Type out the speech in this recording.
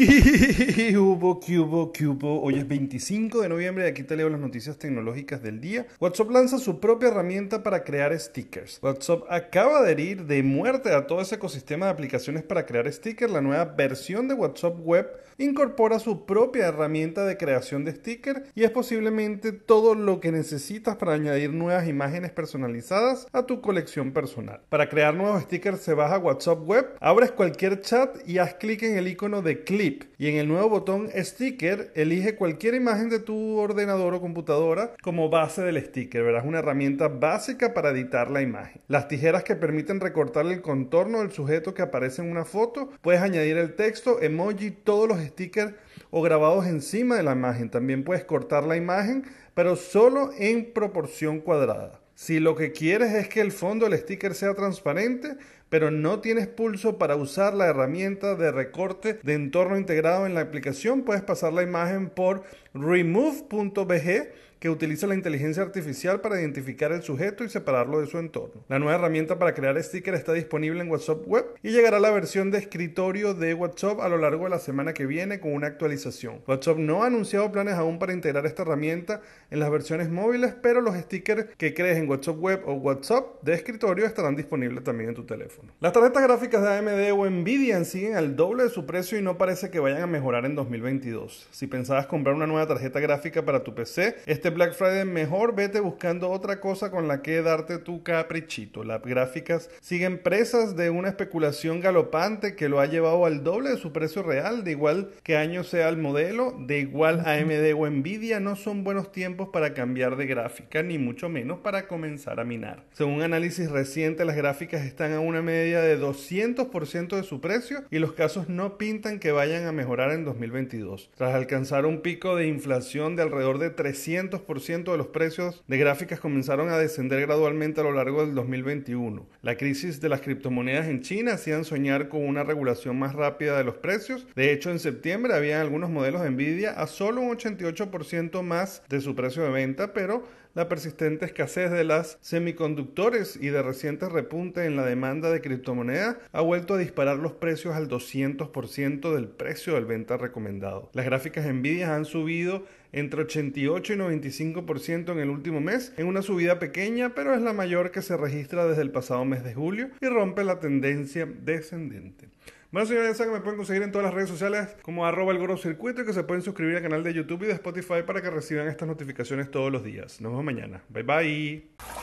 ¿Qué hubo, qué hubo, hubo? Hoy es 25 de noviembre y aquí te leo las noticias tecnológicas del día. WhatsApp lanza su propia herramienta para crear stickers. WhatsApp acaba de herir de muerte a todo ese ecosistema de aplicaciones para crear stickers. La nueva versión de WhatsApp Web incorpora su propia herramienta de creación de stickers y es posiblemente todo lo que necesitas para añadir nuevas imágenes personalizadas a tu colección personal. Para crear nuevos stickers se baja WhatsApp Web, abres cualquier chat y haz clic en el icono de clip y en el nuevo botón Sticker elige cualquier imagen de tu ordenador o computadora como base del sticker. Verás una herramienta básica para editar la imagen. Las tijeras que permiten recortar el contorno del sujeto que aparece en una foto. Puedes añadir el texto, emoji, todos los stickers o grabados encima de la imagen. También puedes cortar la imagen, pero solo en proporción cuadrada. Si lo que quieres es que el fondo del sticker sea transparente, pero no tienes pulso para usar la herramienta de recorte de entorno integrado en la aplicación, puedes pasar la imagen por remove.bg que utiliza la inteligencia artificial para identificar el sujeto y separarlo de su entorno. La nueva herramienta para crear stickers está disponible en WhatsApp Web y llegará a la versión de escritorio de WhatsApp a lo largo de la semana que viene con una actualización. WhatsApp no ha anunciado planes aún para integrar esta herramienta en las versiones móviles, pero los stickers que crees en WhatsApp Web o WhatsApp de escritorio estarán disponibles también en tu teléfono. Las tarjetas gráficas de AMD o Nvidia siguen al doble de su precio y no parece que vayan a mejorar en 2022. Si pensabas comprar una nueva tarjeta gráfica para tu PC, este Black Friday mejor vete buscando otra cosa con la que darte tu caprichito. Las gráficas siguen presas de una especulación galopante que lo ha llevado al doble de su precio real, de igual que año sea el modelo, de igual AMD o Nvidia, no son buenos tiempos para cambiar de gráfica, ni mucho menos para comenzar a minar. Según un análisis reciente, las gráficas están a una media de 200% de su precio y los casos no pintan que vayan a mejorar en 2022. Tras alcanzar un pico de inflación de alrededor de 300 de los precios de gráficas comenzaron a descender gradualmente a lo largo del 2021. La crisis de las criptomonedas en China hacían soñar con una regulación más rápida de los precios. De hecho, en septiembre había algunos modelos de Nvidia a solo un 88% más de su precio de venta, pero la persistente escasez de las semiconductores y de recientes repunte en la demanda de criptomonedas ha vuelto a disparar los precios al 200% del precio del venta recomendado. Las gráficas Nvidia han subido entre 88 y 95% en el último mes, en una subida pequeña, pero es la mayor que se registra desde el pasado mes de julio y rompe la tendencia descendente. Bueno, señores, saben que me pueden conseguir en todas las redes sociales como arroba el y que se pueden suscribir al canal de YouTube y de Spotify para que reciban estas notificaciones todos los días. Nos vemos mañana. Bye bye.